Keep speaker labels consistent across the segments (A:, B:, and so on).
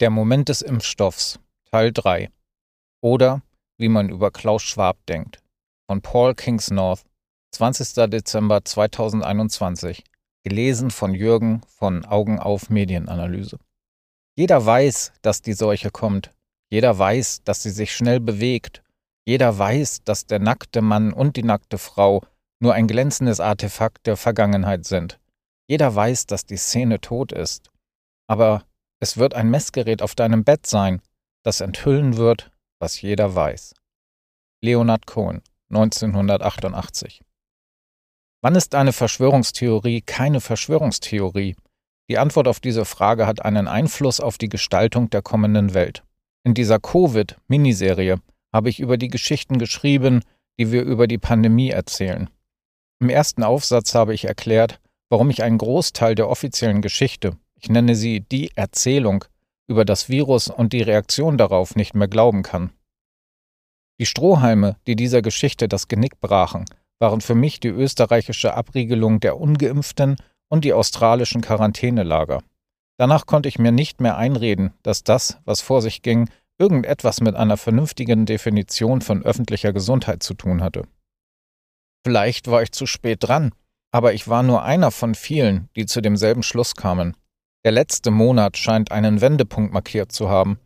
A: Der Moment des Impfstoffs Teil 3 oder wie man über Klaus Schwab denkt von Paul Kingsnorth 20. Dezember 2021 gelesen von Jürgen von Augen auf Medienanalyse. Jeder weiß, dass die Seuche kommt. Jeder weiß, dass sie sich schnell bewegt. Jeder weiß, dass der nackte Mann und die nackte Frau nur ein glänzendes Artefakt der Vergangenheit sind. Jeder weiß, dass die Szene tot ist. Aber es wird ein Messgerät auf deinem Bett sein, das enthüllen wird, was jeder weiß. Leonard Cohen, 1988. Wann ist eine Verschwörungstheorie keine Verschwörungstheorie? Die Antwort auf diese Frage hat einen Einfluss auf die Gestaltung der kommenden Welt. In dieser Covid-Miniserie habe ich über die Geschichten geschrieben, die wir über die Pandemie erzählen. Im ersten Aufsatz habe ich erklärt, warum ich einen Großteil der offiziellen Geschichte, ich nenne sie die Erzählung über das Virus und die Reaktion darauf nicht mehr glauben kann. Die Strohhalme, die dieser Geschichte das Genick brachen, waren für mich die österreichische Abriegelung der ungeimpften und die australischen Quarantänelager. Danach konnte ich mir nicht mehr einreden, dass das, was vor sich ging, irgendetwas mit einer vernünftigen Definition von öffentlicher Gesundheit zu tun hatte. Vielleicht war ich zu spät dran, aber ich war nur einer von vielen, die zu demselben Schluss kamen. Der letzte Monat scheint einen Wendepunkt markiert zu haben,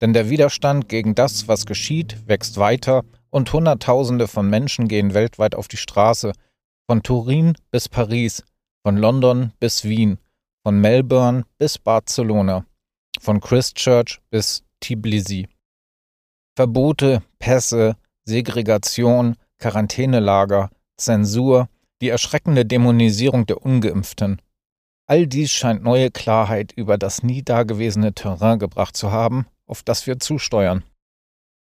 A: denn der Widerstand gegen das, was geschieht, wächst weiter und Hunderttausende von Menschen gehen weltweit auf die Straße, von Turin bis Paris, von London bis Wien, von Melbourne bis Barcelona, von Christchurch bis Tbilisi. Verbote, Pässe, Segregation, Quarantänelager, Zensur, die erschreckende Dämonisierung der ungeimpften, All dies scheint neue Klarheit über das nie dagewesene Terrain gebracht zu haben, auf das wir zusteuern.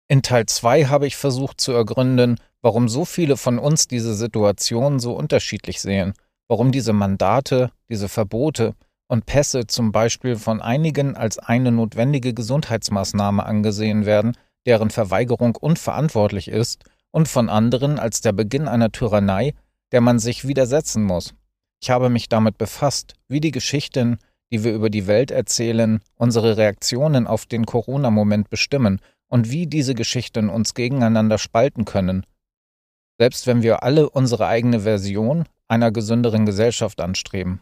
A: In Teil 2 habe ich versucht zu ergründen, warum so viele von uns diese Situation so unterschiedlich sehen, warum diese Mandate, diese Verbote und Pässe zum Beispiel von einigen als eine notwendige Gesundheitsmaßnahme angesehen werden, deren Verweigerung unverantwortlich ist, und von anderen als der Beginn einer Tyrannei, der man sich widersetzen muss. Ich habe mich damit befasst, wie die Geschichten, die wir über die Welt erzählen, unsere Reaktionen auf den Corona-Moment bestimmen und wie diese Geschichten uns gegeneinander spalten können. Selbst wenn wir alle unsere eigene Version einer gesünderen Gesellschaft anstreben.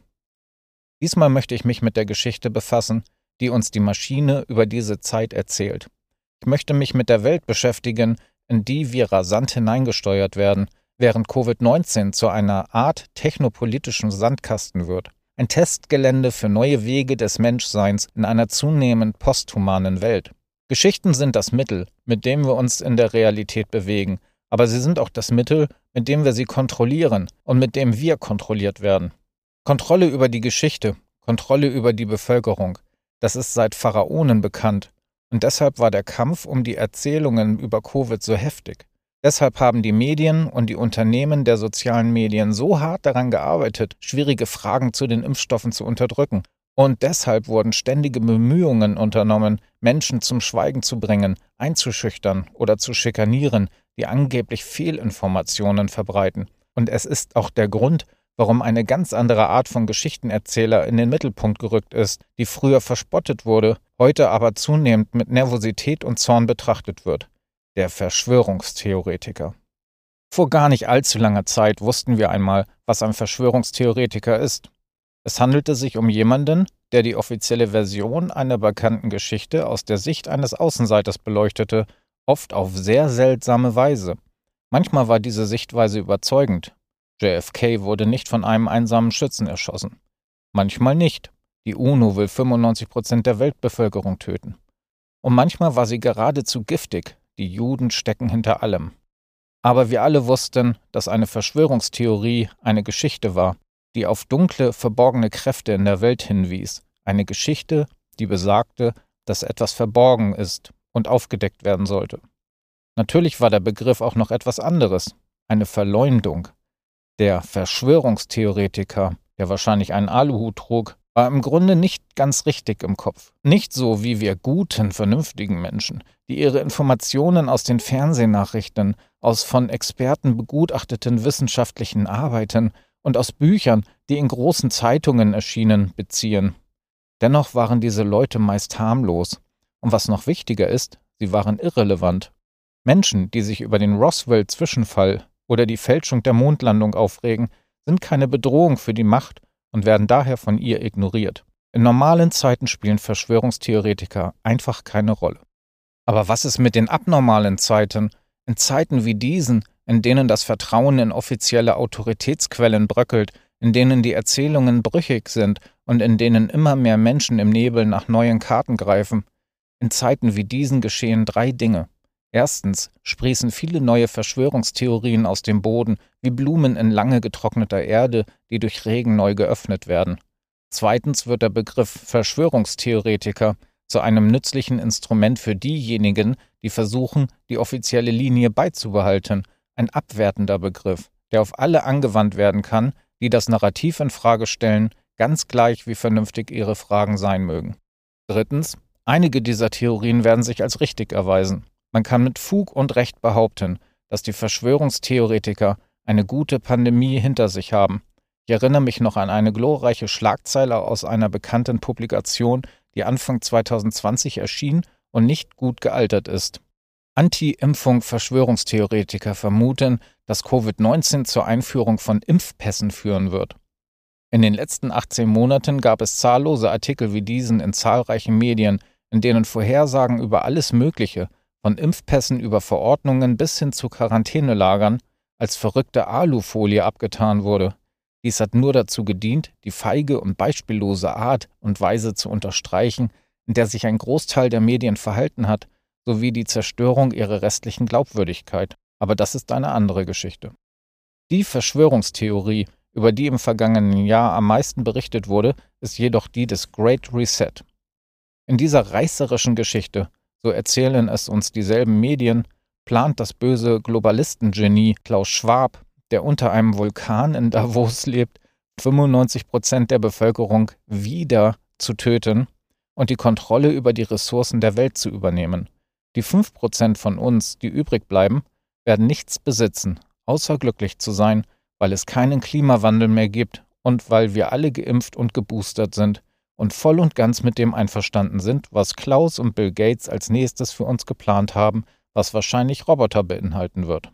A: Diesmal möchte ich mich mit der Geschichte befassen, die uns die Maschine über diese Zeit erzählt. Ich möchte mich mit der Welt beschäftigen, in die wir rasant hineingesteuert werden, während Covid-19 zu einer Art technopolitischen Sandkasten wird. Ein Testgelände für neue Wege des Menschseins in einer zunehmend posthumanen Welt. Geschichten sind das Mittel, mit dem wir uns in der Realität bewegen, aber sie sind auch das Mittel, mit dem wir sie kontrollieren und mit dem wir kontrolliert werden. Kontrolle über die Geschichte, Kontrolle über die Bevölkerung, das ist seit Pharaonen bekannt, und deshalb war der Kampf um die Erzählungen über Covid so heftig. Deshalb haben die Medien und die Unternehmen der sozialen Medien so hart daran gearbeitet, schwierige Fragen zu den Impfstoffen zu unterdrücken. Und deshalb wurden ständige Bemühungen unternommen, Menschen zum Schweigen zu bringen, einzuschüchtern oder zu schikanieren, die angeblich Fehlinformationen verbreiten. Und es ist auch der Grund, warum eine ganz andere Art von Geschichtenerzähler in den Mittelpunkt gerückt ist, die früher verspottet wurde, heute aber zunehmend mit Nervosität und Zorn betrachtet wird der Verschwörungstheoretiker. Vor gar nicht allzu langer Zeit wussten wir einmal, was ein Verschwörungstheoretiker ist. Es handelte sich um jemanden, der die offizielle Version einer bekannten Geschichte aus der Sicht eines Außenseiters beleuchtete, oft auf sehr seltsame Weise. Manchmal war diese Sichtweise überzeugend. JFK wurde nicht von einem einsamen Schützen erschossen. Manchmal nicht. Die UNO will 95 Prozent der Weltbevölkerung töten. Und manchmal war sie geradezu giftig, die Juden stecken hinter allem. Aber wir alle wussten, dass eine Verschwörungstheorie eine Geschichte war, die auf dunkle, verborgene Kräfte in der Welt hinwies, eine Geschichte, die besagte, dass etwas verborgen ist und aufgedeckt werden sollte. Natürlich war der Begriff auch noch etwas anderes, eine Verleumdung. Der Verschwörungstheoretiker, der wahrscheinlich einen Aluhut trug, war im Grunde nicht ganz richtig im Kopf. Nicht so wie wir guten, vernünftigen Menschen, die ihre Informationen aus den Fernsehnachrichten, aus von Experten begutachteten wissenschaftlichen Arbeiten und aus Büchern, die in großen Zeitungen erschienen, beziehen. Dennoch waren diese Leute meist harmlos, Und was noch wichtiger ist, sie waren irrelevant. Menschen, die sich über den Roswell-Zwischenfall oder die Fälschung der Mondlandung aufregen, sind keine Bedrohung für die Macht und werden daher von ihr ignoriert. In normalen Zeiten spielen Verschwörungstheoretiker einfach keine Rolle. Aber was ist mit den abnormalen Zeiten, in Zeiten wie diesen, in denen das Vertrauen in offizielle Autoritätsquellen bröckelt, in denen die Erzählungen brüchig sind und in denen immer mehr Menschen im Nebel nach neuen Karten greifen? In Zeiten wie diesen geschehen drei Dinge. Erstens sprießen viele neue Verschwörungstheorien aus dem Boden, wie Blumen in lange getrockneter Erde, die durch Regen neu geöffnet werden. Zweitens wird der Begriff Verschwörungstheoretiker zu einem nützlichen Instrument für diejenigen, die versuchen, die offizielle Linie beizubehalten, ein abwertender Begriff, der auf alle angewandt werden kann, die das Narrativ in Frage stellen, ganz gleich wie vernünftig ihre Fragen sein mögen. Drittens, einige dieser Theorien werden sich als richtig erweisen. Man kann mit Fug und Recht behaupten, dass die Verschwörungstheoretiker eine gute Pandemie hinter sich haben. Ich erinnere mich noch an eine glorreiche Schlagzeile aus einer bekannten Publikation, die Anfang 2020 erschien und nicht gut gealtert ist. Anti-Impfung-Verschwörungstheoretiker vermuten, dass Covid-19 zur Einführung von Impfpässen führen wird. In den letzten 18 Monaten gab es zahllose Artikel wie diesen in zahlreichen Medien, in denen Vorhersagen über alles Mögliche, von Impfpässen über Verordnungen bis hin zu Quarantänelagern, als verrückte Alufolie abgetan wurde. Dies hat nur dazu gedient, die feige und beispiellose Art und Weise zu unterstreichen, in der sich ein Großteil der Medien verhalten hat, sowie die Zerstörung ihrer restlichen Glaubwürdigkeit. Aber das ist eine andere Geschichte. Die Verschwörungstheorie, über die im vergangenen Jahr am meisten berichtet wurde, ist jedoch die des Great Reset. In dieser reißerischen Geschichte so erzählen es uns dieselben Medien, plant das böse Globalistengenie Klaus Schwab, der unter einem Vulkan in Davos lebt, 95 Prozent der Bevölkerung wieder zu töten und die Kontrolle über die Ressourcen der Welt zu übernehmen. Die 5 Prozent von uns, die übrig bleiben, werden nichts besitzen, außer glücklich zu sein, weil es keinen Klimawandel mehr gibt und weil wir alle geimpft und geboostert sind und voll und ganz mit dem einverstanden sind, was Klaus und Bill Gates als nächstes für uns geplant haben, was wahrscheinlich Roboter beinhalten wird.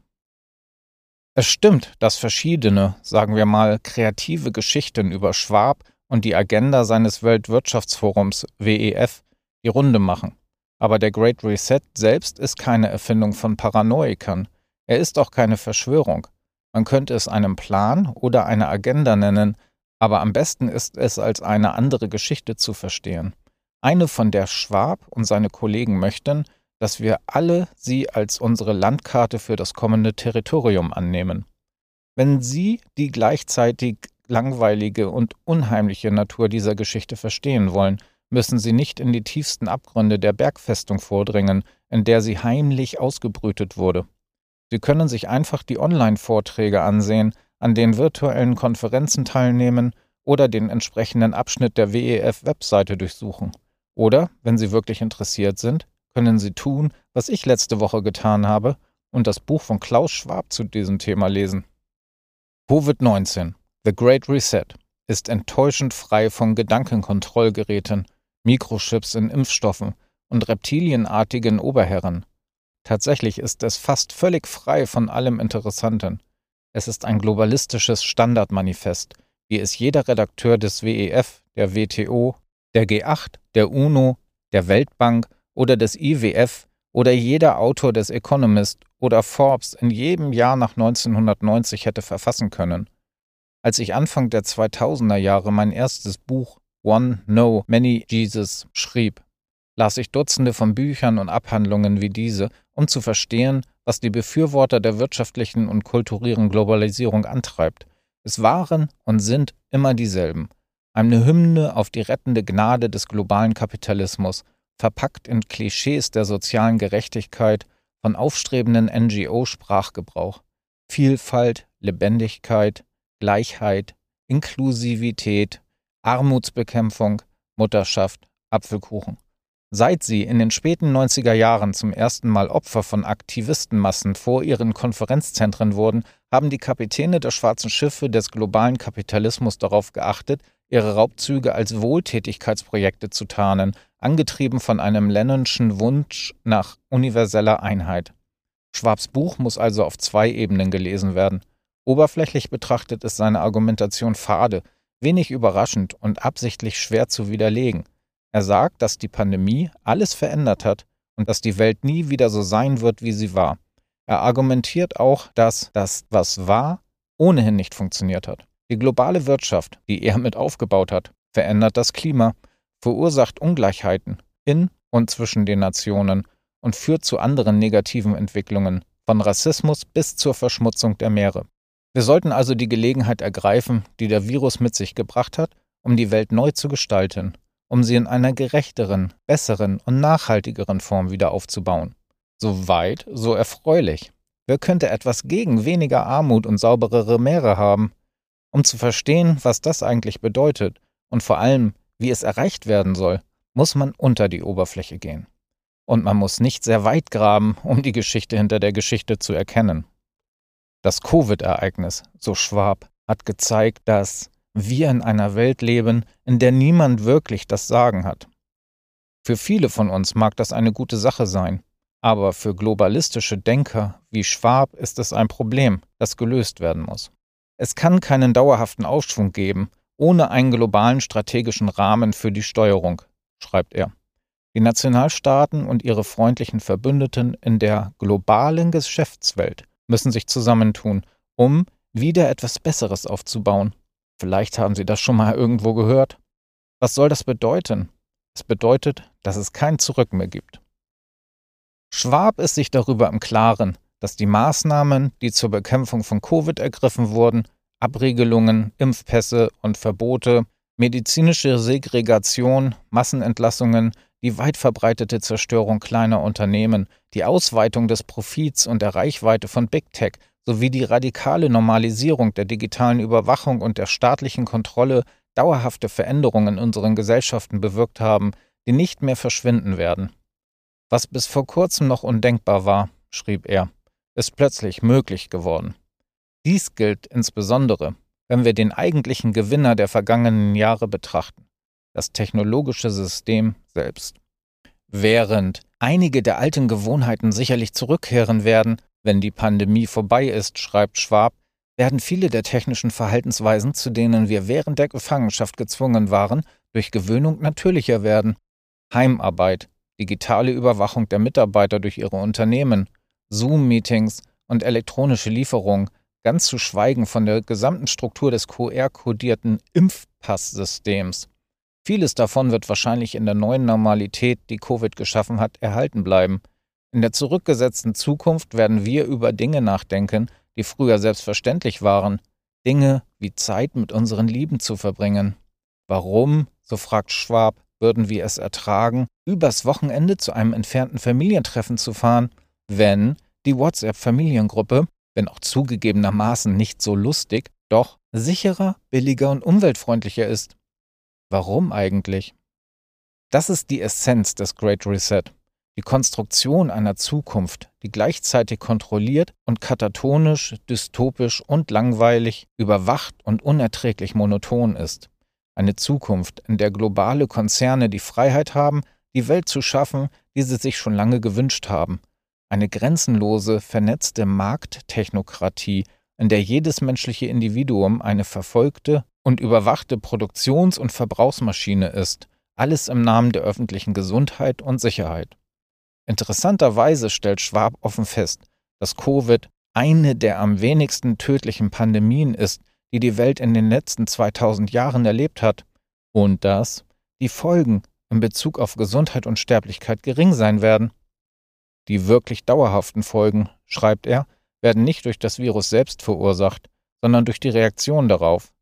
A: Es stimmt, dass verschiedene, sagen wir mal, kreative Geschichten über Schwab und die Agenda seines Weltwirtschaftsforums WEF die Runde machen. Aber der Great Reset selbst ist keine Erfindung von Paranoikern. Er ist auch keine Verschwörung. Man könnte es einen Plan oder eine Agenda nennen, aber am besten ist es als eine andere Geschichte zu verstehen. Eine, von der Schwab und seine Kollegen möchten, dass wir alle sie als unsere Landkarte für das kommende Territorium annehmen. Wenn Sie die gleichzeitig langweilige und unheimliche Natur dieser Geschichte verstehen wollen, müssen Sie nicht in die tiefsten Abgründe der Bergfestung vordringen, in der sie heimlich ausgebrütet wurde. Sie können sich einfach die Online-Vorträge ansehen, an den virtuellen Konferenzen teilnehmen oder den entsprechenden Abschnitt der WEF-Webseite durchsuchen. Oder, wenn Sie wirklich interessiert sind, können Sie tun, was ich letzte Woche getan habe und das Buch von Klaus Schwab zu diesem Thema lesen. Covid-19, The Great Reset, ist enttäuschend frei von Gedankenkontrollgeräten, Mikrochips in Impfstoffen und reptilienartigen Oberherren. Tatsächlich ist es fast völlig frei von allem Interessanten. Es ist ein globalistisches Standardmanifest, wie es jeder Redakteur des WEF, der WTO, der G8, der UNO, der Weltbank oder des IWF oder jeder Autor des Economist oder Forbes in jedem Jahr nach 1990 hätte verfassen können. Als ich Anfang der 2000er Jahre mein erstes Buch One No Many Jesus schrieb, las ich Dutzende von Büchern und Abhandlungen wie diese, um zu verstehen, was die Befürworter der wirtschaftlichen und kulturellen Globalisierung antreibt. Es waren und sind immer dieselben. Eine Hymne auf die rettende Gnade des globalen Kapitalismus, verpackt in Klischees der sozialen Gerechtigkeit, von aufstrebenden NGO-Sprachgebrauch. Vielfalt, Lebendigkeit, Gleichheit, Inklusivität, Armutsbekämpfung, Mutterschaft, Apfelkuchen. Seit sie in den späten 90er Jahren zum ersten Mal Opfer von Aktivistenmassen vor ihren Konferenzzentren wurden, haben die Kapitäne der schwarzen Schiffe des globalen Kapitalismus darauf geachtet, ihre Raubzüge als Wohltätigkeitsprojekte zu tarnen, angetrieben von einem Lennonschen Wunsch nach universeller Einheit. Schwabs Buch muss also auf zwei Ebenen gelesen werden. Oberflächlich betrachtet ist seine Argumentation fade, wenig überraschend und absichtlich schwer zu widerlegen. Er sagt, dass die Pandemie alles verändert hat und dass die Welt nie wieder so sein wird, wie sie war. Er argumentiert auch, dass das, was war, ohnehin nicht funktioniert hat. Die globale Wirtschaft, die er mit aufgebaut hat, verändert das Klima, verursacht Ungleichheiten in und zwischen den Nationen und führt zu anderen negativen Entwicklungen, von Rassismus bis zur Verschmutzung der Meere. Wir sollten also die Gelegenheit ergreifen, die der Virus mit sich gebracht hat, um die Welt neu zu gestalten, um sie in einer gerechteren, besseren und nachhaltigeren Form wieder aufzubauen. So weit, so erfreulich. Wer könnte etwas gegen weniger Armut und sauberere Meere haben? Um zu verstehen, was das eigentlich bedeutet und vor allem, wie es erreicht werden soll, muss man unter die Oberfläche gehen. Und man muss nicht sehr weit graben, um die Geschichte hinter der Geschichte zu erkennen. Das Covid-Ereignis, so Schwab, hat gezeigt, dass wir in einer Welt leben, in der niemand wirklich das Sagen hat. Für viele von uns mag das eine gute Sache sein, aber für globalistische Denker wie Schwab ist es ein Problem, das gelöst werden muss. Es kann keinen dauerhaften Aufschwung geben, ohne einen globalen strategischen Rahmen für die Steuerung, schreibt er. Die Nationalstaaten und ihre freundlichen Verbündeten in der globalen Geschäftswelt müssen sich zusammentun, um wieder etwas Besseres aufzubauen. Vielleicht haben Sie das schon mal irgendwo gehört. Was soll das bedeuten? Es bedeutet, dass es kein Zurück mehr gibt. Schwab ist sich darüber im Klaren, dass die Maßnahmen, die zur Bekämpfung von Covid ergriffen wurden, Abregelungen, Impfpässe und Verbote, medizinische Segregation, Massenentlassungen, die weit verbreitete Zerstörung kleiner Unternehmen, die Ausweitung des Profits und der Reichweite von Big Tech sowie die radikale Normalisierung der digitalen Überwachung und der staatlichen Kontrolle dauerhafte Veränderungen in unseren Gesellschaften bewirkt haben, die nicht mehr verschwinden werden. Was bis vor kurzem noch undenkbar war, schrieb er, ist plötzlich möglich geworden. Dies gilt insbesondere, wenn wir den eigentlichen Gewinner der vergangenen Jahre betrachten, das technologische System selbst. Während einige der alten Gewohnheiten sicherlich zurückkehren werden, wenn die Pandemie vorbei ist, schreibt Schwab, werden viele der technischen Verhaltensweisen, zu denen wir während der Gefangenschaft gezwungen waren, durch Gewöhnung natürlicher werden. Heimarbeit, digitale Überwachung der Mitarbeiter durch ihre Unternehmen, Zoom-Meetings und elektronische Lieferung ganz zu schweigen von der gesamten Struktur des QR-kodierten Impfpasssystems. Vieles davon wird wahrscheinlich in der neuen Normalität, die Covid geschaffen hat, erhalten bleiben. In der zurückgesetzten Zukunft werden wir über Dinge nachdenken, die früher selbstverständlich waren, Dinge wie Zeit mit unseren Lieben zu verbringen. Warum, so fragt Schwab, würden wir es ertragen, übers Wochenende zu einem entfernten Familientreffen zu fahren, wenn die WhatsApp-Familiengruppe wenn auch zugegebenermaßen nicht so lustig, doch sicherer, billiger und umweltfreundlicher ist. Warum eigentlich? Das ist die Essenz des Great Reset, die Konstruktion einer Zukunft, die gleichzeitig kontrolliert und katatonisch, dystopisch und langweilig, überwacht und unerträglich monoton ist. Eine Zukunft, in der globale Konzerne die Freiheit haben, die Welt zu schaffen, die sie sich schon lange gewünscht haben, eine grenzenlose, vernetzte Markttechnokratie, in der jedes menschliche Individuum eine verfolgte und überwachte Produktions- und Verbrauchsmaschine ist, alles im Namen der öffentlichen Gesundheit und Sicherheit. Interessanterweise stellt Schwab offen fest, dass Covid eine der am wenigsten tödlichen Pandemien ist, die die Welt in den letzten 2000 Jahren erlebt hat, und dass die Folgen in Bezug auf Gesundheit und Sterblichkeit gering sein werden. Die wirklich dauerhaften Folgen, schreibt er, werden nicht durch das Virus selbst verursacht, sondern durch die Reaktion darauf.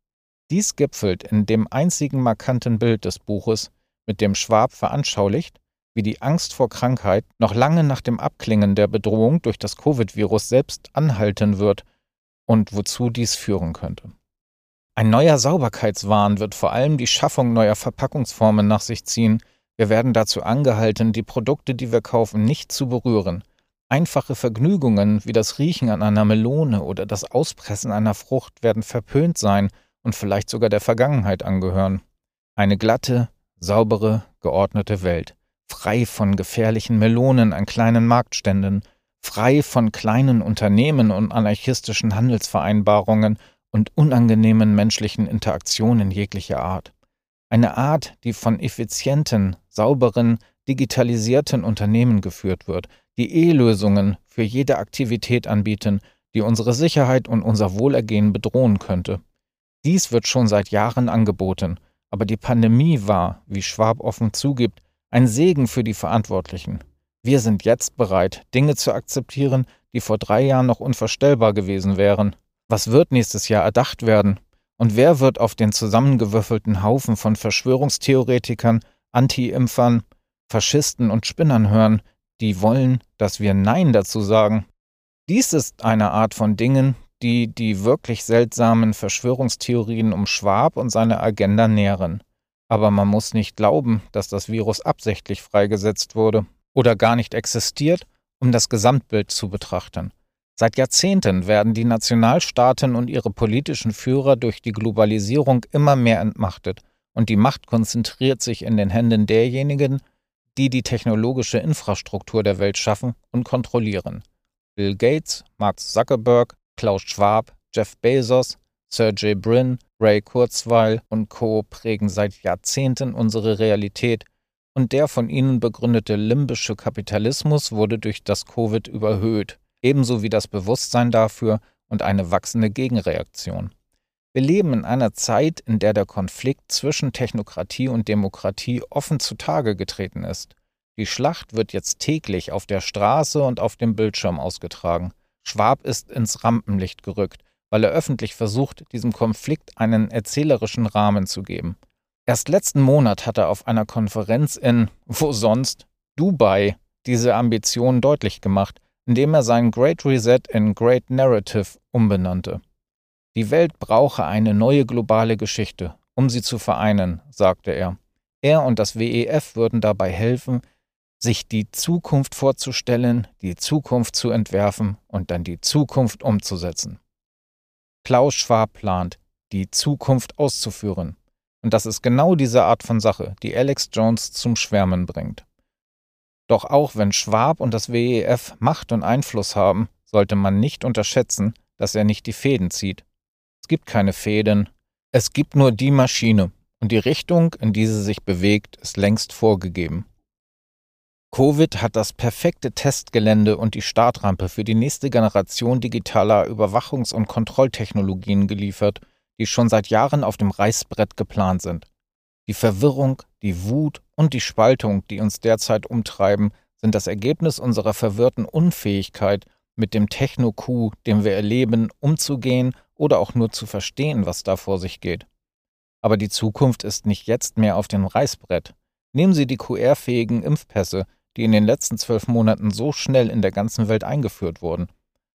A: Dies gipfelt in dem einzigen markanten Bild des Buches, mit dem Schwab veranschaulicht, wie die Angst vor Krankheit noch lange nach dem Abklingen der Bedrohung durch das Covid-Virus selbst anhalten wird und wozu dies führen könnte. Ein neuer Sauberkeitswahn wird vor allem die Schaffung neuer Verpackungsformen nach sich ziehen, wir werden dazu angehalten, die Produkte, die wir kaufen, nicht zu berühren. Einfache Vergnügungen wie das Riechen an einer Melone oder das Auspressen einer Frucht werden verpönt sein und vielleicht sogar der Vergangenheit angehören. Eine glatte, saubere, geordnete Welt, frei von gefährlichen Melonen an kleinen Marktständen, frei von kleinen Unternehmen und anarchistischen Handelsvereinbarungen und unangenehmen menschlichen Interaktionen jeglicher Art. Eine Art, die von effizienten, sauberen, digitalisierten Unternehmen geführt wird, die E-Lösungen für jede Aktivität anbieten, die unsere Sicherheit und unser Wohlergehen bedrohen könnte. Dies wird schon seit Jahren angeboten, aber die Pandemie war, wie Schwab offen zugibt, ein Segen für die Verantwortlichen. Wir sind jetzt bereit, Dinge zu akzeptieren, die vor drei Jahren noch unvorstellbar gewesen wären. Was wird nächstes Jahr erdacht werden? Und wer wird auf den zusammengewürfelten Haufen von Verschwörungstheoretikern, Anti-Impfern, Faschisten und Spinnern hören, die wollen, dass wir Nein dazu sagen? Dies ist eine Art von Dingen, die die wirklich seltsamen Verschwörungstheorien um Schwab und seine Agenda nähren. Aber man muss nicht glauben, dass das Virus absichtlich freigesetzt wurde oder gar nicht existiert, um das Gesamtbild zu betrachten. Seit Jahrzehnten werden die Nationalstaaten und ihre politischen Führer durch die Globalisierung immer mehr entmachtet, und die Macht konzentriert sich in den Händen derjenigen, die die technologische Infrastruktur der Welt schaffen und kontrollieren. Bill Gates, Mark Zuckerberg, Klaus Schwab, Jeff Bezos, Sergey Brin, Ray Kurzweil und Co. prägen seit Jahrzehnten unsere Realität und der von ihnen begründete limbische Kapitalismus wurde durch das Covid überhöht, ebenso wie das Bewusstsein dafür und eine wachsende Gegenreaktion. Wir leben in einer Zeit, in der der Konflikt zwischen Technokratie und Demokratie offen zutage getreten ist. Die Schlacht wird jetzt täglich auf der Straße und auf dem Bildschirm ausgetragen. Schwab ist ins Rampenlicht gerückt, weil er öffentlich versucht, diesem Konflikt einen erzählerischen Rahmen zu geben. Erst letzten Monat hat er auf einer Konferenz in, wo sonst, Dubai, diese Ambition deutlich gemacht, indem er seinen Great Reset in Great Narrative umbenannte. Die Welt brauche eine neue globale Geschichte, um sie zu vereinen, sagte er. Er und das WEF würden dabei helfen, sich die Zukunft vorzustellen, die Zukunft zu entwerfen und dann die Zukunft umzusetzen. Klaus Schwab plant, die Zukunft auszuführen. Und das ist genau diese Art von Sache, die Alex Jones zum Schwärmen bringt. Doch auch wenn Schwab und das WEF Macht und Einfluss haben, sollte man nicht unterschätzen, dass er nicht die Fäden zieht. Es gibt keine Fäden, es gibt nur die Maschine, und die Richtung, in die sie sich bewegt, ist längst vorgegeben. Covid hat das perfekte Testgelände und die Startrampe für die nächste Generation digitaler Überwachungs- und Kontrolltechnologien geliefert, die schon seit Jahren auf dem Reißbrett geplant sind. Die Verwirrung, die Wut und die Spaltung, die uns derzeit umtreiben, sind das Ergebnis unserer verwirrten Unfähigkeit, mit dem Techno-Coup, den wir erleben, umzugehen oder auch nur zu verstehen, was da vor sich geht. Aber die Zukunft ist nicht jetzt mehr auf dem Reißbrett. Nehmen Sie die QR-fähigen Impfpässe, die in den letzten zwölf Monaten so schnell in der ganzen Welt eingeführt wurden.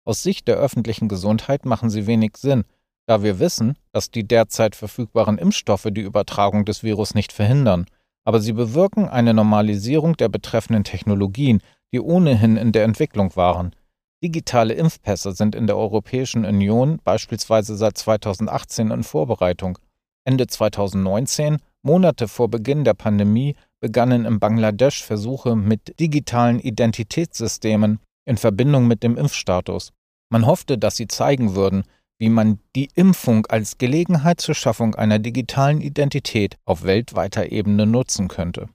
A: Aus Sicht der öffentlichen Gesundheit machen sie wenig Sinn, da wir wissen, dass die derzeit verfügbaren Impfstoffe die Übertragung des Virus nicht verhindern, aber sie bewirken eine Normalisierung der betreffenden Technologien, die ohnehin in der Entwicklung waren. Digitale Impfpässe sind in der Europäischen Union beispielsweise seit 2018 in Vorbereitung. Ende 2019, Monate vor Beginn der Pandemie, begannen in Bangladesch Versuche mit digitalen Identitätssystemen in Verbindung mit dem Impfstatus. Man hoffte, dass sie zeigen würden, wie man die Impfung als Gelegenheit zur Schaffung einer digitalen Identität auf weltweiter Ebene nutzen könnte.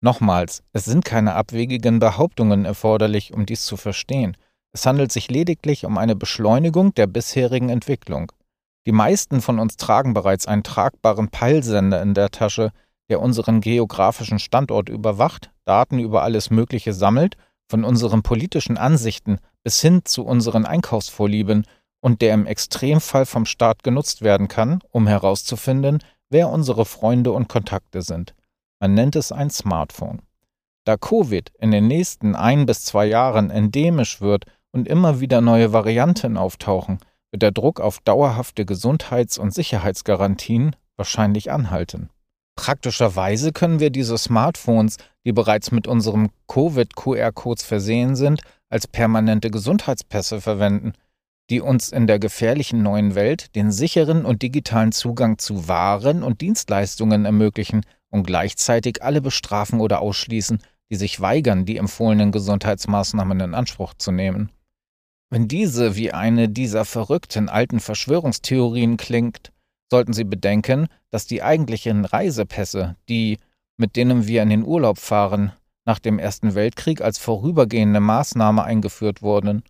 A: Nochmals, es sind keine abwegigen Behauptungen erforderlich, um dies zu verstehen. Es handelt sich lediglich um eine Beschleunigung der bisherigen Entwicklung. Die meisten von uns tragen bereits einen tragbaren Peilsender in der Tasche, der unseren geografischen Standort überwacht, Daten über alles Mögliche sammelt, von unseren politischen Ansichten bis hin zu unseren Einkaufsvorlieben und der im Extremfall vom Staat genutzt werden kann, um herauszufinden, wer unsere Freunde und Kontakte sind. Man nennt es ein Smartphone. Da Covid in den nächsten ein bis zwei Jahren endemisch wird und immer wieder neue Varianten auftauchen, wird der Druck auf dauerhafte Gesundheits- und Sicherheitsgarantien wahrscheinlich anhalten. Praktischerweise können wir diese Smartphones, die bereits mit unserem Covid-QR-Codes versehen sind, als permanente Gesundheitspässe verwenden, die uns in der gefährlichen neuen Welt den sicheren und digitalen Zugang zu Waren und Dienstleistungen ermöglichen, und gleichzeitig alle bestrafen oder ausschließen, die sich weigern, die empfohlenen Gesundheitsmaßnahmen in Anspruch zu nehmen. Wenn diese wie eine dieser verrückten alten Verschwörungstheorien klingt, sollten Sie bedenken, dass die eigentlichen Reisepässe, die, mit denen wir in den Urlaub fahren, nach dem Ersten Weltkrieg als vorübergehende Maßnahme eingeführt wurden.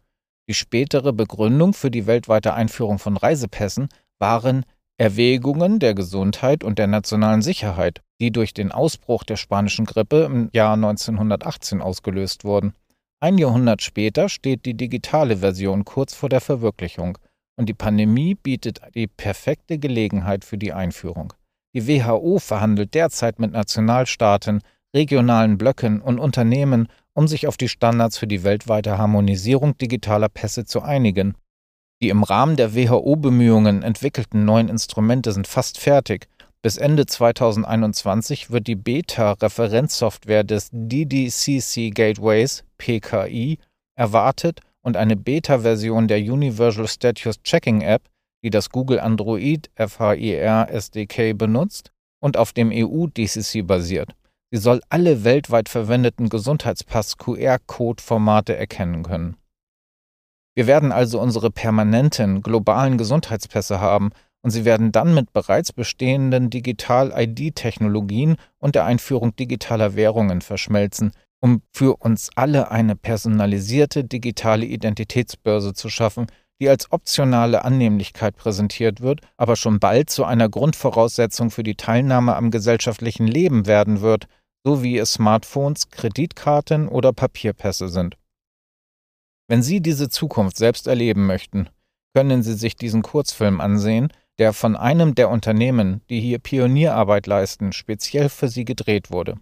A: Die spätere Begründung für die weltweite Einführung von Reisepässen waren Erwägungen der Gesundheit und der nationalen Sicherheit, die durch den Ausbruch der spanischen Grippe im Jahr 1918 ausgelöst wurden. Ein Jahrhundert später steht die digitale Version kurz vor der Verwirklichung und die Pandemie bietet die perfekte Gelegenheit für die Einführung. Die WHO verhandelt derzeit mit Nationalstaaten, regionalen Blöcken und Unternehmen, um sich auf die Standards für die weltweite Harmonisierung digitaler Pässe zu einigen die im Rahmen der WHO-Bemühungen entwickelten neuen Instrumente sind fast fertig. Bis Ende 2021 wird die Beta-Referenzsoftware des DDCC Gateways PKI erwartet und eine Beta-Version der Universal Status Checking App, die das Google Android FHIR SDK benutzt und auf dem EU-DCC basiert. Sie soll alle weltweit verwendeten Gesundheitspass-QR-Code-Formate erkennen können. Wir werden also unsere permanenten globalen Gesundheitspässe haben und sie werden dann mit bereits bestehenden Digital-ID-Technologien und der Einführung digitaler Währungen verschmelzen, um für uns alle eine personalisierte digitale Identitätsbörse zu schaffen, die als optionale Annehmlichkeit präsentiert wird, aber schon bald zu einer Grundvoraussetzung für die Teilnahme am gesellschaftlichen Leben werden wird, so wie es Smartphones, Kreditkarten oder Papierpässe sind. Wenn Sie diese Zukunft selbst erleben möchten, können Sie sich diesen Kurzfilm ansehen, der von einem der Unternehmen, die hier Pionierarbeit leisten, speziell für Sie gedreht wurde.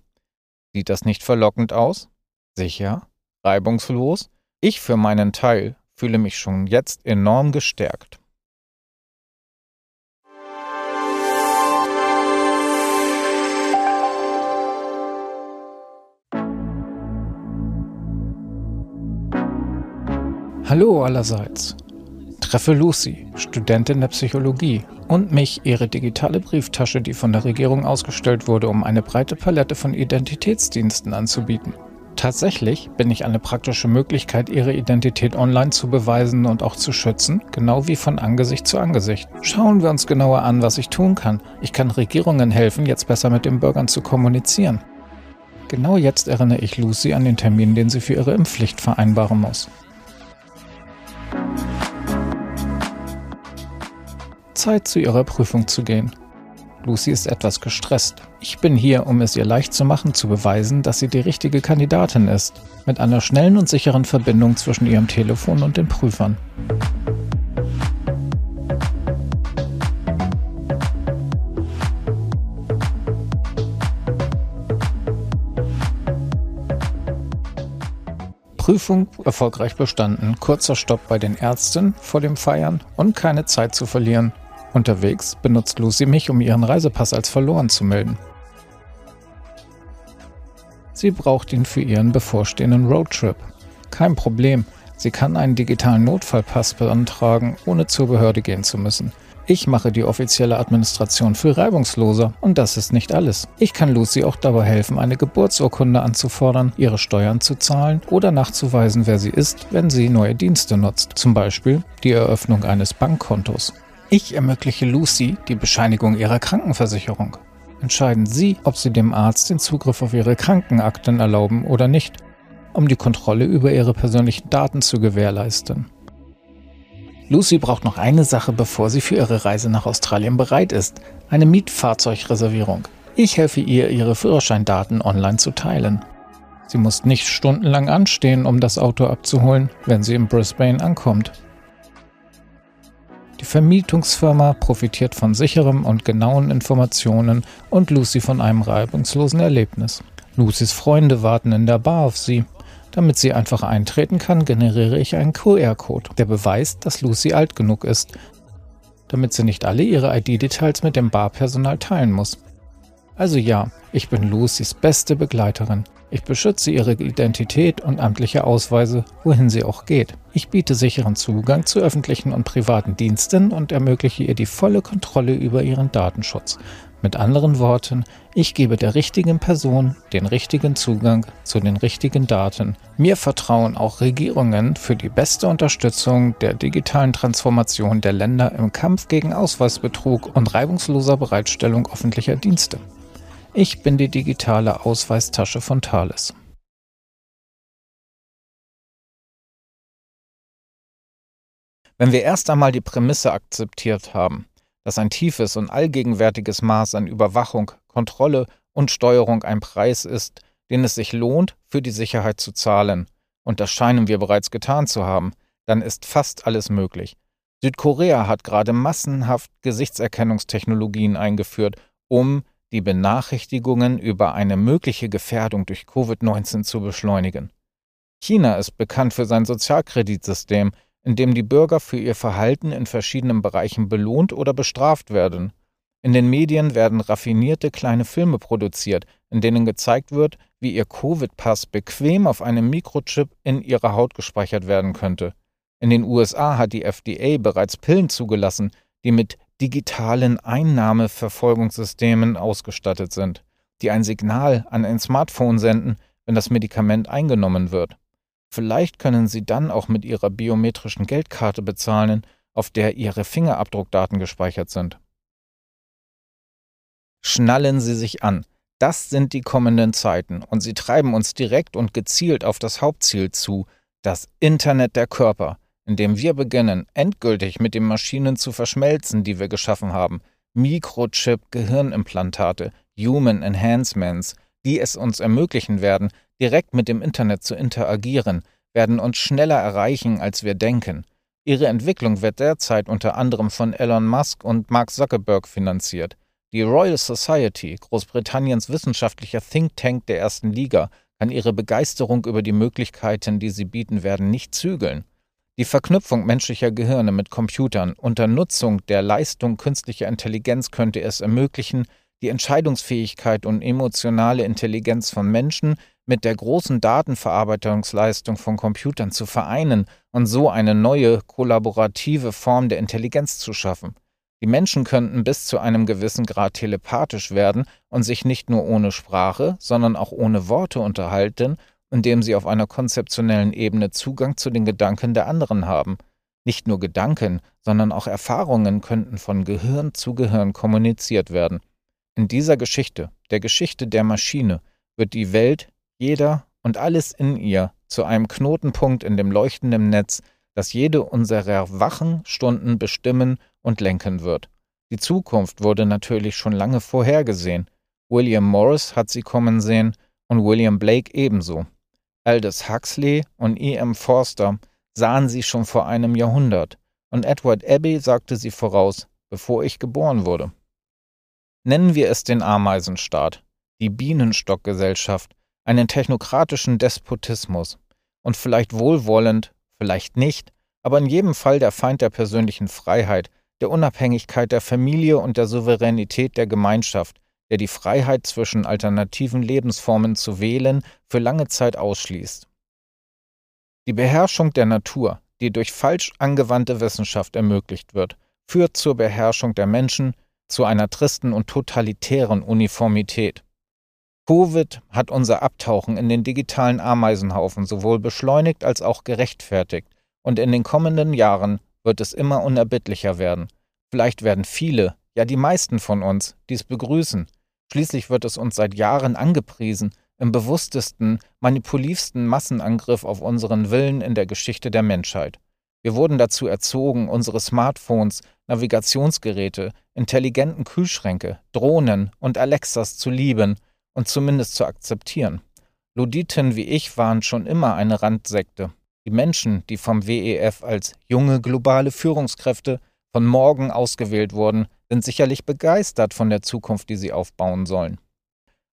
A: Sieht das nicht verlockend aus? Sicher? Reibungslos? Ich für meinen Teil fühle mich schon jetzt enorm gestärkt.
B: Hallo allerseits. Treffe Lucy, Studentin der Psychologie, und mich, ihre digitale Brieftasche, die von der Regierung ausgestellt wurde, um eine breite Palette von Identitätsdiensten anzubieten. Tatsächlich bin ich eine praktische Möglichkeit, ihre Identität online zu beweisen und auch zu schützen, genau wie von Angesicht zu Angesicht. Schauen wir uns genauer an, was ich tun kann. Ich kann Regierungen helfen, jetzt besser mit den Bürgern zu kommunizieren. Genau jetzt erinnere ich Lucy an den Termin, den sie für ihre Impfpflicht vereinbaren muss. Zeit, zu ihrer Prüfung zu gehen. Lucy ist etwas gestresst. Ich bin hier, um es ihr leicht zu machen, zu beweisen, dass sie die richtige Kandidatin ist, mit einer schnellen und sicheren Verbindung zwischen ihrem Telefon und den Prüfern. Prüfung erfolgreich bestanden, kurzer Stopp bei den Ärzten vor dem Feiern und keine Zeit zu verlieren, Unterwegs benutzt Lucy mich, um ihren Reisepass als verloren zu melden. Sie braucht ihn für ihren bevorstehenden Roadtrip. Kein Problem, sie kann einen digitalen Notfallpass beantragen, ohne zur Behörde gehen zu müssen. Ich mache die offizielle Administration für reibungsloser und das ist nicht alles. Ich kann Lucy auch dabei helfen, eine Geburtsurkunde anzufordern, ihre Steuern zu zahlen oder nachzuweisen, wer sie ist, wenn sie neue Dienste nutzt, zum Beispiel die Eröffnung eines Bankkontos. Ich ermögliche Lucy die Bescheinigung ihrer Krankenversicherung. Entscheiden Sie, ob Sie dem Arzt den Zugriff auf Ihre Krankenakten erlauben oder nicht, um die Kontrolle über Ihre persönlichen Daten zu gewährleisten. Lucy braucht noch eine Sache, bevor sie für ihre Reise nach Australien bereit ist. Eine Mietfahrzeugreservierung. Ich helfe ihr, ihre Führerscheindaten online zu teilen. Sie muss nicht stundenlang anstehen, um das Auto abzuholen, wenn sie in Brisbane ankommt. Die Vermietungsfirma profitiert von sicheren und genauen Informationen und Lucy von einem reibungslosen Erlebnis. Lucys Freunde warten in der Bar auf sie. Damit sie einfach eintreten kann, generiere ich einen QR-Code, der beweist, dass Lucy alt genug ist, damit sie nicht alle ihre ID-Details mit dem Barpersonal teilen muss. Also ja, ich bin Lucys beste Begleiterin. Ich beschütze ihre Identität und amtliche Ausweise, wohin sie auch geht. Ich biete sicheren Zugang zu öffentlichen und privaten Diensten und ermögliche ihr die volle Kontrolle über ihren Datenschutz. Mit anderen Worten, ich gebe der richtigen Person den richtigen Zugang zu den richtigen Daten. Mir vertrauen auch Regierungen für die beste Unterstützung der digitalen Transformation der Länder im Kampf gegen Ausweisbetrug und reibungsloser Bereitstellung öffentlicher Dienste. Ich bin die digitale Ausweistasche von Thales.
A: Wenn wir erst einmal die Prämisse akzeptiert haben, dass ein tiefes und allgegenwärtiges Maß an Überwachung, Kontrolle und Steuerung ein Preis ist, den es sich lohnt, für die Sicherheit zu zahlen, und das scheinen wir bereits getan zu haben, dann ist fast alles möglich. Südkorea hat gerade massenhaft Gesichtserkennungstechnologien eingeführt, um die Benachrichtigungen über eine mögliche Gefährdung durch Covid-19 zu beschleunigen. China ist bekannt für sein Sozialkreditsystem, in dem die Bürger für ihr Verhalten in verschiedenen Bereichen belohnt oder bestraft werden. In den Medien werden raffinierte kleine Filme produziert, in denen gezeigt wird, wie ihr Covid-Pass bequem auf einem Mikrochip in ihrer Haut gespeichert werden könnte. In den USA hat die FDA bereits Pillen zugelassen, die mit digitalen Einnahmeverfolgungssystemen ausgestattet sind, die ein Signal an ein Smartphone senden, wenn das Medikament eingenommen wird. Vielleicht können Sie dann auch mit Ihrer biometrischen Geldkarte bezahlen, auf der Ihre Fingerabdruckdaten gespeichert sind. Schnallen Sie sich an. Das sind die kommenden Zeiten und sie treiben uns direkt und gezielt auf das Hauptziel zu, das Internet der Körper, in dem wir beginnen, endgültig mit den Maschinen zu verschmelzen, die wir geschaffen haben, Mikrochip-Gehirnimplantate, Human Enhancements, die es uns ermöglichen werden, direkt mit dem Internet zu interagieren, werden uns schneller erreichen, als wir denken. Ihre Entwicklung wird derzeit unter anderem von Elon Musk und Mark Zuckerberg finanziert. Die Royal Society, Großbritanniens wissenschaftlicher Think Tank der ersten Liga, kann ihre Begeisterung über die Möglichkeiten, die sie bieten werden, nicht zügeln. Die Verknüpfung menschlicher Gehirne mit Computern unter Nutzung der Leistung künstlicher Intelligenz könnte es ermöglichen, die Entscheidungsfähigkeit und emotionale Intelligenz von Menschen mit der großen Datenverarbeitungsleistung von Computern zu vereinen und so eine neue, kollaborative Form der Intelligenz zu schaffen. Die Menschen könnten bis zu einem gewissen Grad telepathisch werden und sich nicht nur ohne Sprache, sondern auch ohne Worte unterhalten, indem sie auf einer konzeptionellen Ebene Zugang zu den Gedanken der anderen haben. Nicht nur Gedanken, sondern auch Erfahrungen könnten von Gehirn zu Gehirn kommuniziert werden. In dieser Geschichte, der Geschichte der Maschine, wird die Welt jeder und alles in ihr zu einem Knotenpunkt in dem leuchtenden Netz, das jede unserer wachen Stunden bestimmen und lenken wird. Die Zukunft wurde natürlich schon lange vorhergesehen. William Morris hat sie kommen sehen und William Blake ebenso. Aldous Huxley und E. M. Forster sahen sie schon vor einem Jahrhundert und Edward Abbey sagte sie voraus, bevor ich geboren wurde. Nennen wir es den Ameisenstaat, die Bienenstockgesellschaft, einen technokratischen Despotismus und vielleicht wohlwollend, vielleicht nicht, aber in jedem Fall der Feind der persönlichen Freiheit, der Unabhängigkeit der Familie und der Souveränität der Gemeinschaft, der die Freiheit zwischen alternativen Lebensformen zu wählen für lange Zeit ausschließt. Die Beherrschung der Natur, die durch falsch angewandte Wissenschaft ermöglicht wird, führt zur Beherrschung der Menschen, zu einer tristen und totalitären Uniformität. Covid hat unser Abtauchen in den digitalen Ameisenhaufen sowohl beschleunigt als auch gerechtfertigt, und in den kommenden Jahren wird es immer unerbittlicher werden. Vielleicht werden viele, ja die meisten von uns, dies begrüßen. Schließlich wird es uns seit Jahren angepriesen, im bewusstesten, manipulivsten Massenangriff auf unseren Willen in der Geschichte der Menschheit. Wir wurden dazu erzogen, unsere Smartphones, Navigationsgeräte, intelligenten Kühlschränke, Drohnen und Alexas zu lieben und zumindest zu akzeptieren. Luditen wie ich waren schon immer eine Randsekte. Die Menschen, die vom WEF als junge globale Führungskräfte von morgen ausgewählt wurden, sind sicherlich begeistert von der Zukunft, die sie aufbauen sollen.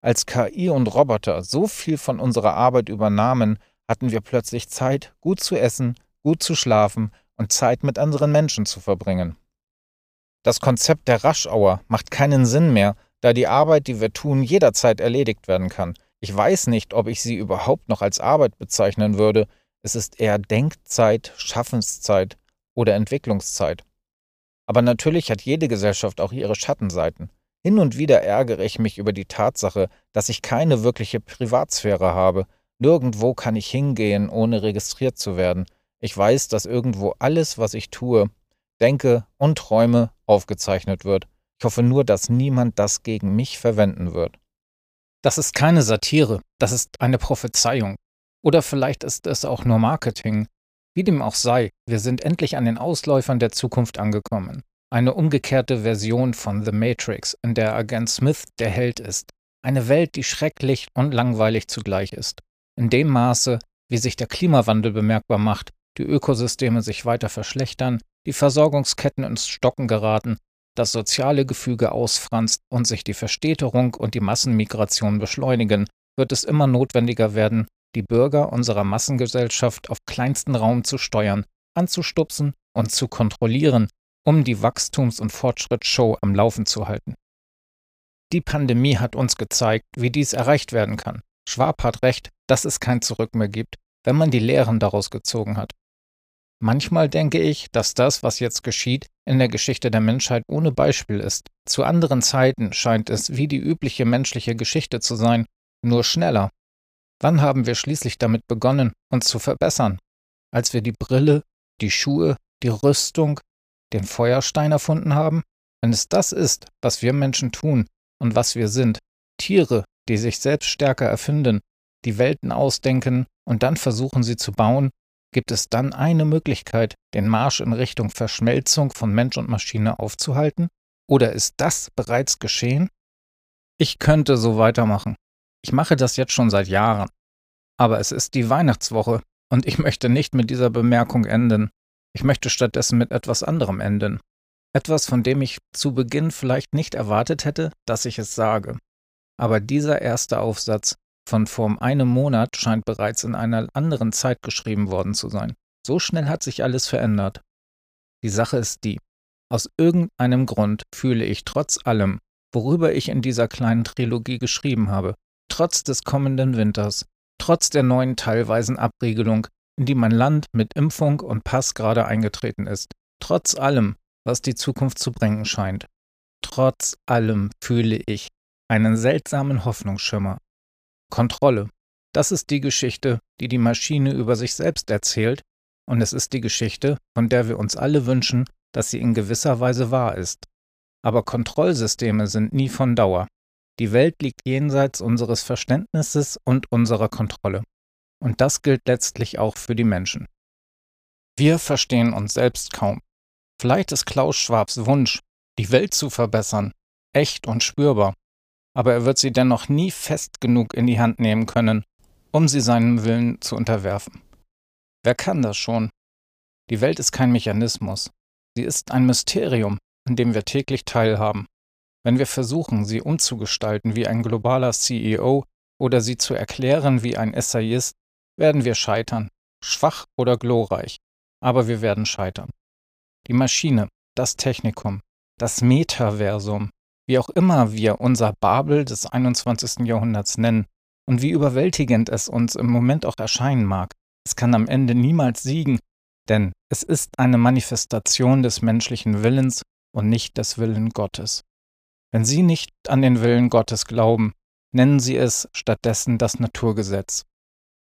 A: Als KI und Roboter so viel von unserer Arbeit übernahmen, hatten wir plötzlich Zeit, gut zu essen, gut zu schlafen und Zeit mit anderen Menschen zu verbringen. Das Konzept der Raschauer macht keinen Sinn mehr, da die Arbeit, die wir tun, jederzeit erledigt werden kann. Ich weiß nicht, ob ich sie überhaupt noch als Arbeit bezeichnen würde. Es ist eher Denkzeit, Schaffenszeit oder Entwicklungszeit. Aber natürlich hat jede Gesellschaft auch ihre Schattenseiten. Hin und wieder ärgere ich mich über die Tatsache, dass ich keine wirkliche Privatsphäre habe. Nirgendwo kann ich hingehen, ohne registriert zu werden. Ich weiß, dass irgendwo alles, was ich tue, denke und träume, aufgezeichnet wird. Ich hoffe nur, dass niemand das gegen mich verwenden wird.
B: Das ist keine Satire, das ist eine Prophezeiung. Oder vielleicht ist es auch nur Marketing. Wie dem auch sei, wir sind endlich an den Ausläufern der Zukunft angekommen. Eine umgekehrte Version von The Matrix, in der Agent Smith der Held ist. Eine Welt, die schrecklich und langweilig zugleich ist. In dem Maße, wie sich der Klimawandel bemerkbar macht, die Ökosysteme sich weiter verschlechtern, die Versorgungsketten ins Stocken geraten, das soziale Gefüge ausfranst und sich die Verstädterung und die Massenmigration beschleunigen, wird es immer notwendiger werden, die Bürger unserer Massengesellschaft auf kleinsten Raum zu steuern, anzustupsen und zu kontrollieren, um die Wachstums- und Fortschrittsshow am Laufen zu halten. Die Pandemie hat uns gezeigt, wie dies erreicht werden kann. Schwab hat recht, dass es kein Zurück mehr gibt, wenn man die Lehren daraus gezogen hat. Manchmal denke ich, dass das, was jetzt geschieht, in der Geschichte der Menschheit ohne Beispiel ist. Zu anderen Zeiten scheint es wie die übliche menschliche Geschichte zu sein, nur schneller. Wann haben wir schließlich damit begonnen, uns zu verbessern? Als wir die Brille, die Schuhe, die Rüstung, den Feuerstein erfunden haben? Wenn es das ist, was wir Menschen tun und was wir sind, Tiere, die sich selbst stärker erfinden, die Welten ausdenken und dann versuchen sie zu bauen, gibt es dann eine Möglichkeit, den Marsch in Richtung Verschmelzung von Mensch und Maschine aufzuhalten? Oder ist das bereits geschehen? Ich könnte so weitermachen. Ich mache das jetzt schon seit Jahren. Aber es ist die Weihnachtswoche und ich möchte nicht mit dieser Bemerkung enden. Ich möchte stattdessen mit etwas anderem enden. Etwas, von dem ich zu Beginn vielleicht nicht erwartet hätte, dass ich es sage. Aber dieser erste Aufsatz von vor einem Monat scheint bereits in einer anderen Zeit geschrieben worden zu sein. So schnell hat sich alles verändert. Die Sache ist die. Aus irgendeinem Grund fühle ich trotz allem, worüber ich in dieser kleinen Trilogie geschrieben habe, trotz des kommenden Winters, trotz der neuen teilweisen Abriegelung, in die mein Land mit Impfung und Pass gerade eingetreten ist, trotz allem, was die Zukunft zu bringen scheint, trotz allem fühle ich einen seltsamen Hoffnungsschimmer. Kontrolle. Das ist die Geschichte, die die Maschine über sich selbst erzählt, und es ist die Geschichte, von der wir uns alle wünschen, dass sie in gewisser Weise wahr ist. Aber Kontrollsysteme sind nie von Dauer. Die Welt liegt jenseits unseres Verständnisses und unserer Kontrolle. Und das gilt letztlich auch für die Menschen. Wir verstehen uns selbst kaum. Vielleicht ist Klaus Schwabs Wunsch, die Welt zu verbessern, echt und spürbar, aber er wird sie dennoch nie fest genug in die Hand nehmen können, um sie seinem Willen zu unterwerfen. Wer kann das schon? Die Welt ist kein Mechanismus. Sie ist ein Mysterium, an dem wir täglich teilhaben. Wenn wir versuchen, sie umzugestalten wie ein globaler CEO oder sie zu erklären wie ein Essayist, werden wir scheitern, schwach oder glorreich, aber wir werden scheitern. Die Maschine, das Technikum, das Metaversum, wie auch immer wir unser Babel des 21. Jahrhunderts nennen und wie überwältigend es uns im Moment auch erscheinen mag, es kann am Ende niemals siegen, denn es ist eine Manifestation des menschlichen Willens und nicht des Willen Gottes. Wenn Sie nicht an den Willen Gottes glauben, nennen Sie es stattdessen das Naturgesetz.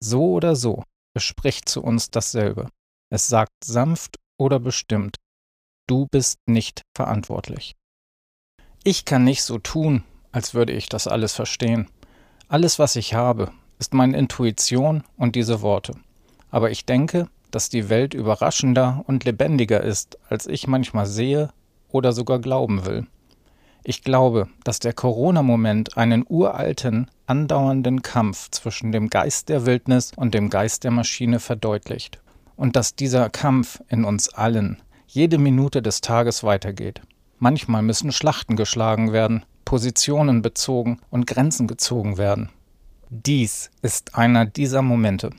B: So oder so, es spricht zu uns dasselbe. Es sagt sanft oder bestimmt, du bist nicht verantwortlich. Ich kann nicht so tun, als würde ich das alles verstehen. Alles, was ich habe, ist meine Intuition und diese Worte. Aber ich denke, dass die Welt überraschender und lebendiger ist, als ich manchmal sehe oder sogar glauben will. Ich glaube, dass der Corona-Moment einen uralten, andauernden Kampf zwischen dem Geist der Wildnis und dem Geist der Maschine verdeutlicht. Und dass dieser Kampf in uns allen jede Minute des Tages weitergeht. Manchmal müssen Schlachten geschlagen werden, Positionen bezogen und Grenzen gezogen werden. Dies ist einer dieser Momente.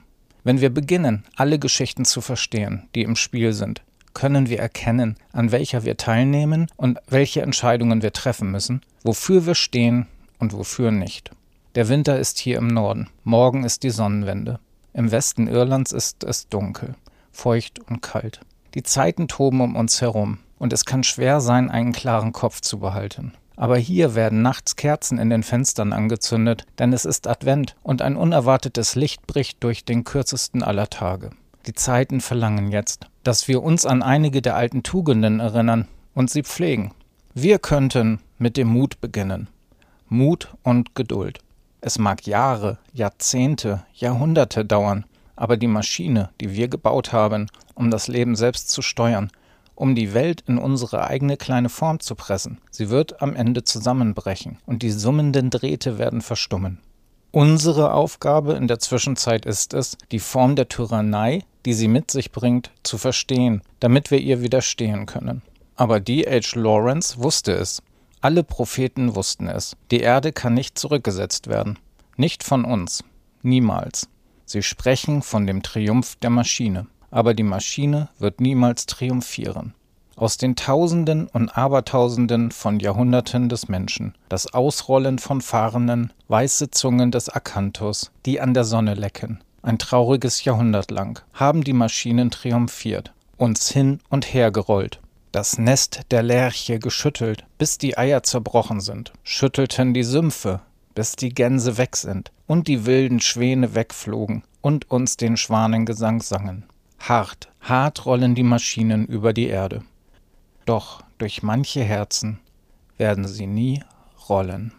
B: Wenn wir beginnen, alle Geschichten zu verstehen, die im Spiel sind, können wir erkennen, an welcher wir teilnehmen und welche Entscheidungen wir treffen müssen, wofür wir stehen und wofür nicht. Der Winter ist hier im Norden, morgen ist die Sonnenwende. Im Westen Irlands ist es dunkel, feucht und kalt. Die Zeiten toben um uns herum, und es kann schwer sein, einen klaren Kopf zu behalten. Aber hier werden nachts Kerzen in den Fenstern angezündet, denn es ist Advent und ein unerwartetes Licht bricht durch den kürzesten aller Tage. Die Zeiten verlangen jetzt, dass wir uns an einige der alten Tugenden erinnern und sie pflegen. Wir könnten mit dem Mut beginnen. Mut und Geduld. Es mag Jahre, Jahrzehnte, Jahrhunderte dauern, aber die Maschine, die wir gebaut haben, um das Leben selbst zu steuern, um die Welt in unsere eigene kleine Form zu pressen. Sie wird am Ende zusammenbrechen und die summenden Drähte werden verstummen. Unsere Aufgabe in der Zwischenzeit ist es, die Form der Tyrannei, die sie mit sich bringt, zu verstehen, damit wir ihr widerstehen können. Aber D.H. Lawrence wusste es. Alle Propheten wussten es. Die Erde kann nicht zurückgesetzt werden. Nicht von uns. Niemals. Sie sprechen von dem Triumph der Maschine aber die Maschine wird niemals triumphieren. Aus den Tausenden und Abertausenden von Jahrhunderten des Menschen, das Ausrollen von fahrenden, weiße Zungen des Akanthus, die an der Sonne lecken, ein trauriges Jahrhundert lang, haben die Maschinen triumphiert, uns hin und her gerollt, das Nest der Lerche geschüttelt, bis die Eier zerbrochen sind, schüttelten die Sümpfe, bis die Gänse weg sind und die wilden Schwäne wegflogen und uns den Schwanengesang sangen. Hart, hart rollen die Maschinen über die Erde. Doch durch manche Herzen werden sie nie rollen.